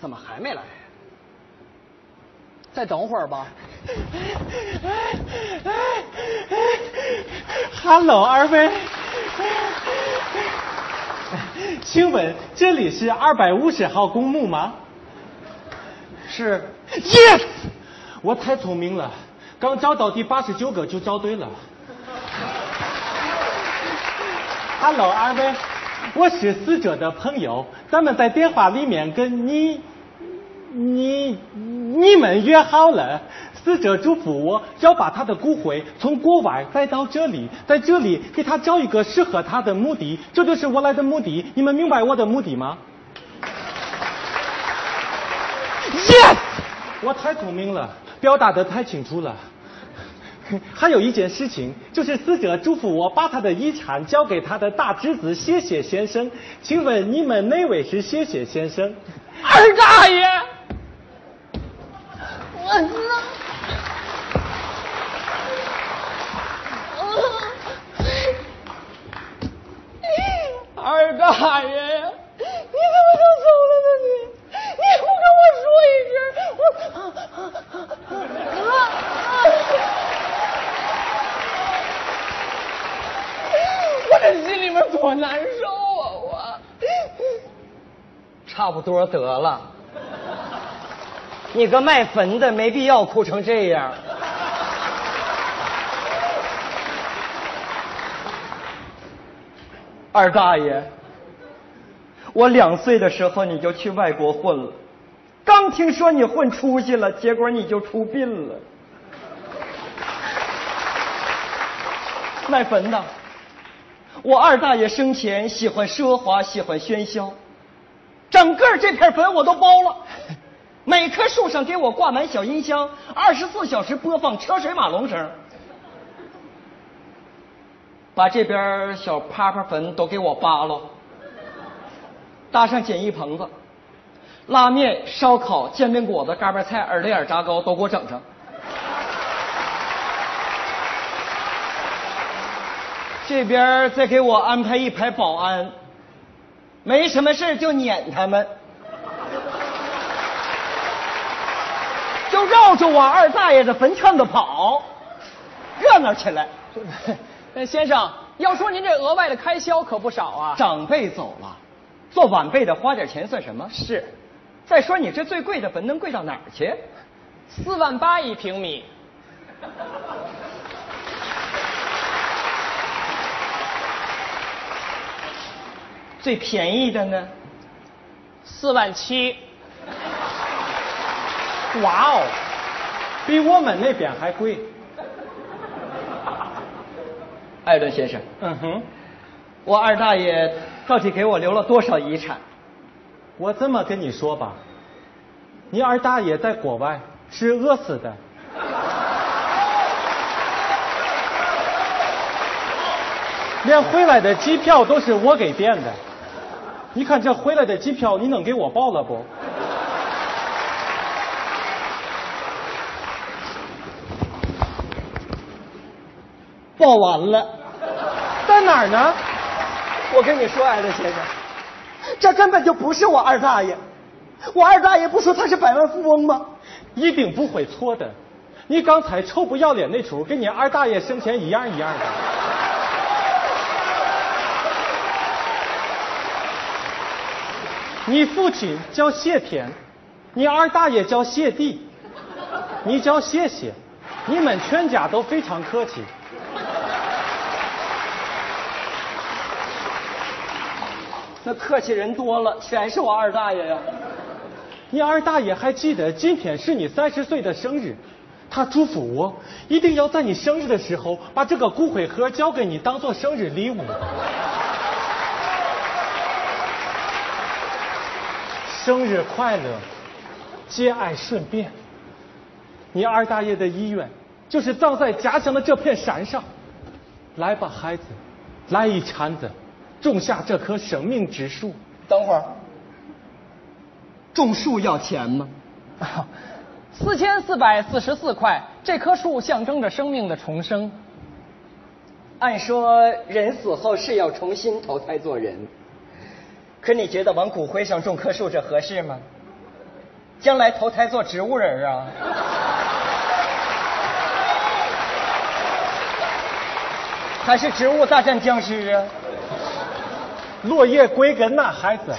怎么还没来？再等会儿吧。Hello，二位，请问这里是二百五十号公墓吗？是，Yes，我太聪明了，刚找到第八十九个就找对了。Hello，二位，我是死者的朋友，咱们在电话里面跟你、你、你们约好了。死者嘱咐我要把他的骨灰从国外带到这里，在这里给他找一个适合他的墓地，这就是我来的目的。你们明白我的目的吗？Yes，我太聪明了，表达的太清楚了。还有一件事情，就是死者嘱咐我把他的遗产交给他的大侄子谢谢先生。请问你们哪位是谢谢先生？二大爷，我。二大爷呀，你怎么就走了呢？你，你不跟我说一声，我。我这心里面多难受啊！我差不多得了。你个卖坟的，没必要哭成这样。二大爷，我两岁的时候你就去外国混了，刚听说你混出息了，结果你就出殡了。卖坟的，我二大爷生前喜欢奢华，喜欢喧嚣，整个这片坟我都包了，每棵树上给我挂满小音箱，二十四小时播放车水马龙声，把这边小趴趴坟都给我扒了，搭上简易棚子，拉面、烧烤、煎饼果子、嘎巴菜、耳朵眼炸糕都给我整上。这边再给我安排一排保安，没什么事就撵他们，就绕着我二大爷的坟圈子跑，热闹起来。那 先生，要说您这额外的开销可不少啊。长辈走了，做晚辈的花点钱算什么？是。再说你这最贵的坟能贵到哪儿去？四万八一平米。最便宜的呢？四万七。哇哦，比我们那边还贵。艾伦先生，嗯哼，我二大爷到底给我留了多少遗产？我这么跟你说吧，你二大爷在国外是饿死的。连回来的机票都是我给变的，你看这回来的机票，你能给我报了不？报完了，在哪儿呢？我跟你说，艾德先生，这根本就不是我二大爷。我二大爷不说他是百万富翁吗？一定不会错的。你刚才臭不要脸那出，跟你二大爷生前一样一样的。你父亲叫谢天，你二大爷叫谢地，你叫谢谢，你们全家都非常客气。那客气人多了，全是我二大爷呀。你二大爷还记得今天是你三十岁的生日，他嘱咐我一定要在你生日的时候把这个骨灰盒交给你，当做生日礼物。生日快乐，节哀顺变。你二大爷的遗愿就是葬在家乡的这片山上。来吧，孩子，来一铲子，种下这棵生命之树。等会儿，种树要钱吗？四千四百四十四块，这棵树象征着生命的重生。按说人死后是要重新投胎做人，可你觉得往骨灰上种棵树这合适吗？将来投胎做植物人啊？还是植物大战僵尸啊？落叶归根呐，孩子，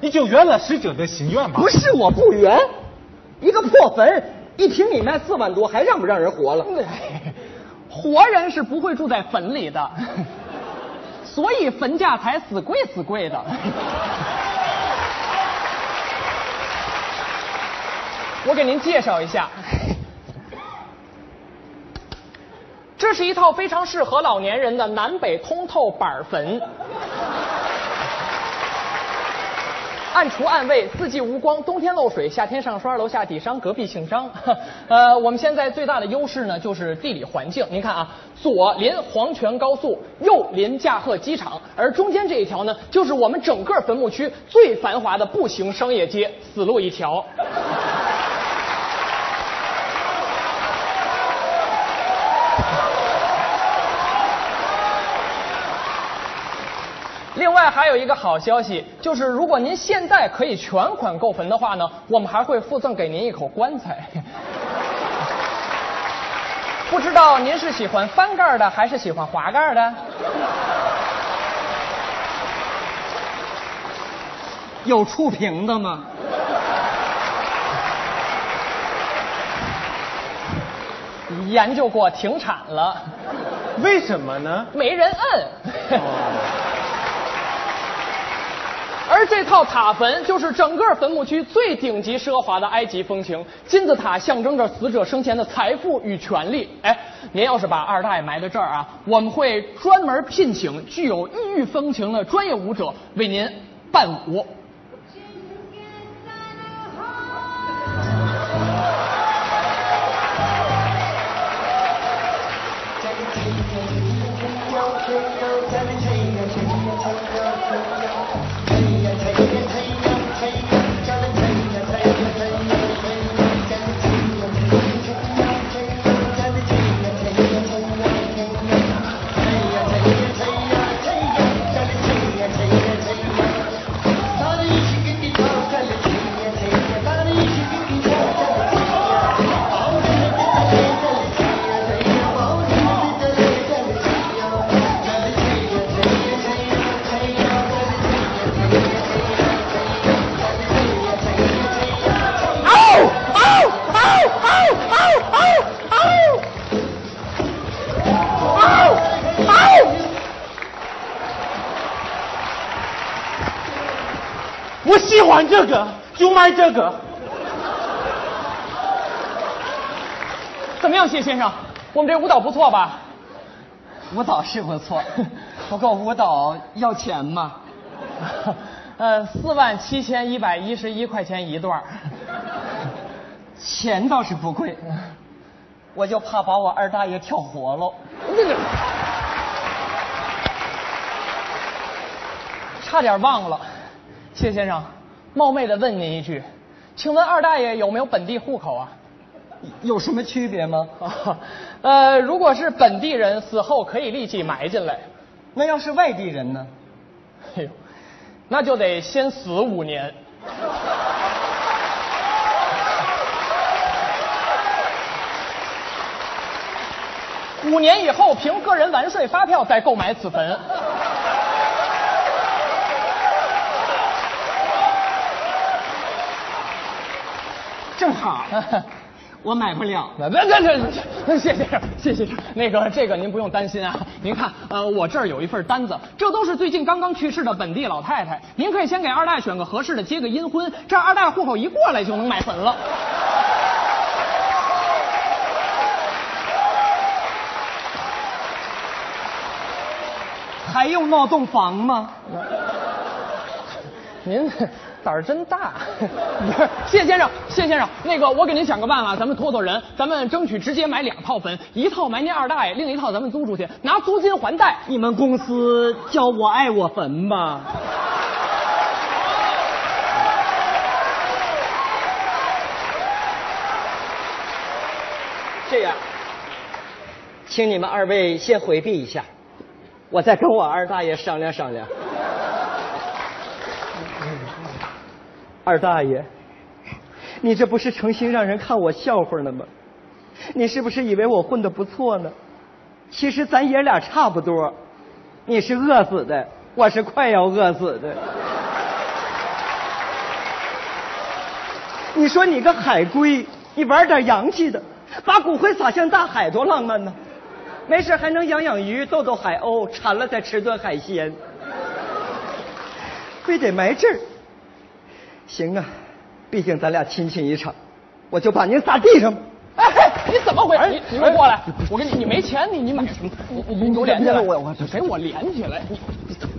你就圆了使者的心愿吧。不是我不圆，一个破坟，一平米卖四万多，还让不让人活了？活人是不会住在坟里的，所以坟价才死贵死贵的。我给您介绍一下，这是一套非常适合老年人的南北通透板坟。暗厨暗卫，四季无光，冬天漏水，夏天上霜，楼下底商，隔壁姓张。呃，我们现在最大的优势呢，就是地理环境。您看啊，左临黄泉高速，右临驾鹤机场，而中间这一条呢，就是我们整个坟墓区最繁华的步行商业街，死路一条。外还有一个好消息，就是如果您现在可以全款购坟的话呢，我们还会附赠给您一口棺材。不知道您是喜欢翻盖的还是喜欢滑盖的？有触屏的吗？研究过，停产了，为什么呢？没人摁。而这套塔坟就是整个坟墓区最顶级奢华的埃及风情，金字塔象征着死者生前的财富与权利。哎，您要是把二大爷埋在这儿啊，我们会专门聘请具有异域风情的专业舞者为您伴舞。我喜欢这个，就买这个。怎么样，谢先生？我们这舞蹈不错吧？舞蹈是不错，不过舞蹈要钱吗？呃，四万七千一百一十一块钱一段钱倒是不贵，我就怕把我二大爷跳活喽。差点忘了，谢先生，冒昧的问您一句，请问二大爷有没有本地户口啊？有什么区别吗？啊 呃，如果是本地人，死后可以立即埋进来。那要是外地人呢？哎呦，那就得先死五年。五年以后，凭个人完税发票再购买此坟。正好，我买不了。那那那那，谢谢先生，那个这个您不用担心啊。您看，呃，我这儿有一份单子，这都是最近刚刚去世的本地老太太。您可以先给二大选个合适的，结个阴婚，这样二大户口一过来就能买坟了。还用闹洞房吗？您胆儿真大，不 是谢先生，谢先生，那个我给您想个办法，咱们托托人，咱们争取直接买两套坟，一套埋您二大爷，另一套咱们租出去，拿租金还贷。你们公司叫我爱我坟吧？这样，请你们二位先回避一下，我再跟我二大爷商量商量。二大爷，你这不是诚心让人看我笑话呢吗？你是不是以为我混的不错呢？其实咱爷俩差不多，你是饿死的，我是快要饿死的。你说你个海龟，你玩点洋气的，把骨灰撒向大海，多浪漫呢！没事还能养养鱼，逗逗海鸥，馋了再吃顿海鲜。非得埋这儿，行啊，毕竟咱俩亲情一场，我就把您撒地上吧。哎，你怎么回事？你你给我过来！我跟你，你没钱，你你买什么？你你给我连起来！我我给我连起来！你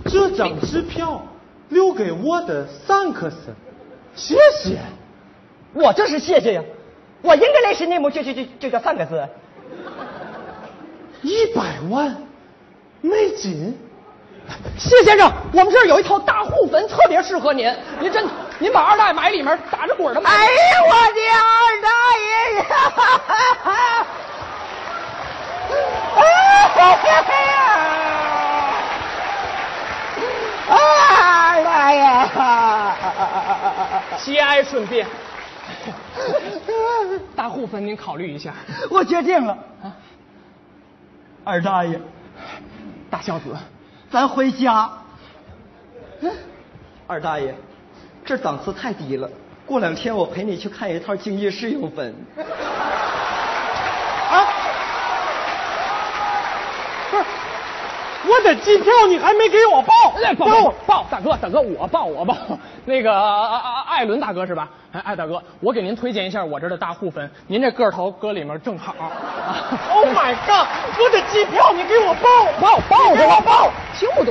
这张支票留给我的三克斯，谢谢。我这是谢谢呀，我应该来是内幕，就就就就叫三个字。一百万美金。谢先生，我们这儿有一套大户坟，特别适合您。您真，您把二大爷埋里面，打着滚的埋。哎呀，我的二大爷呀！二大爷，节哀顺变。大户坟，您考虑一下。我决定了。啊，二大爷，大孝子。咱回家。二大爷，这档次太低了。过两天我陪你去看一套京叶式用坟。啊！不是，我的机票你还没给我报？报报，大哥大哥，我报我报。那个艾伦大哥是吧？哎艾大哥，我给您推荐一下我这的大户粉，您这个头搁里面正好。Oh my god！我的机票你给我报报报给我报，听不懂。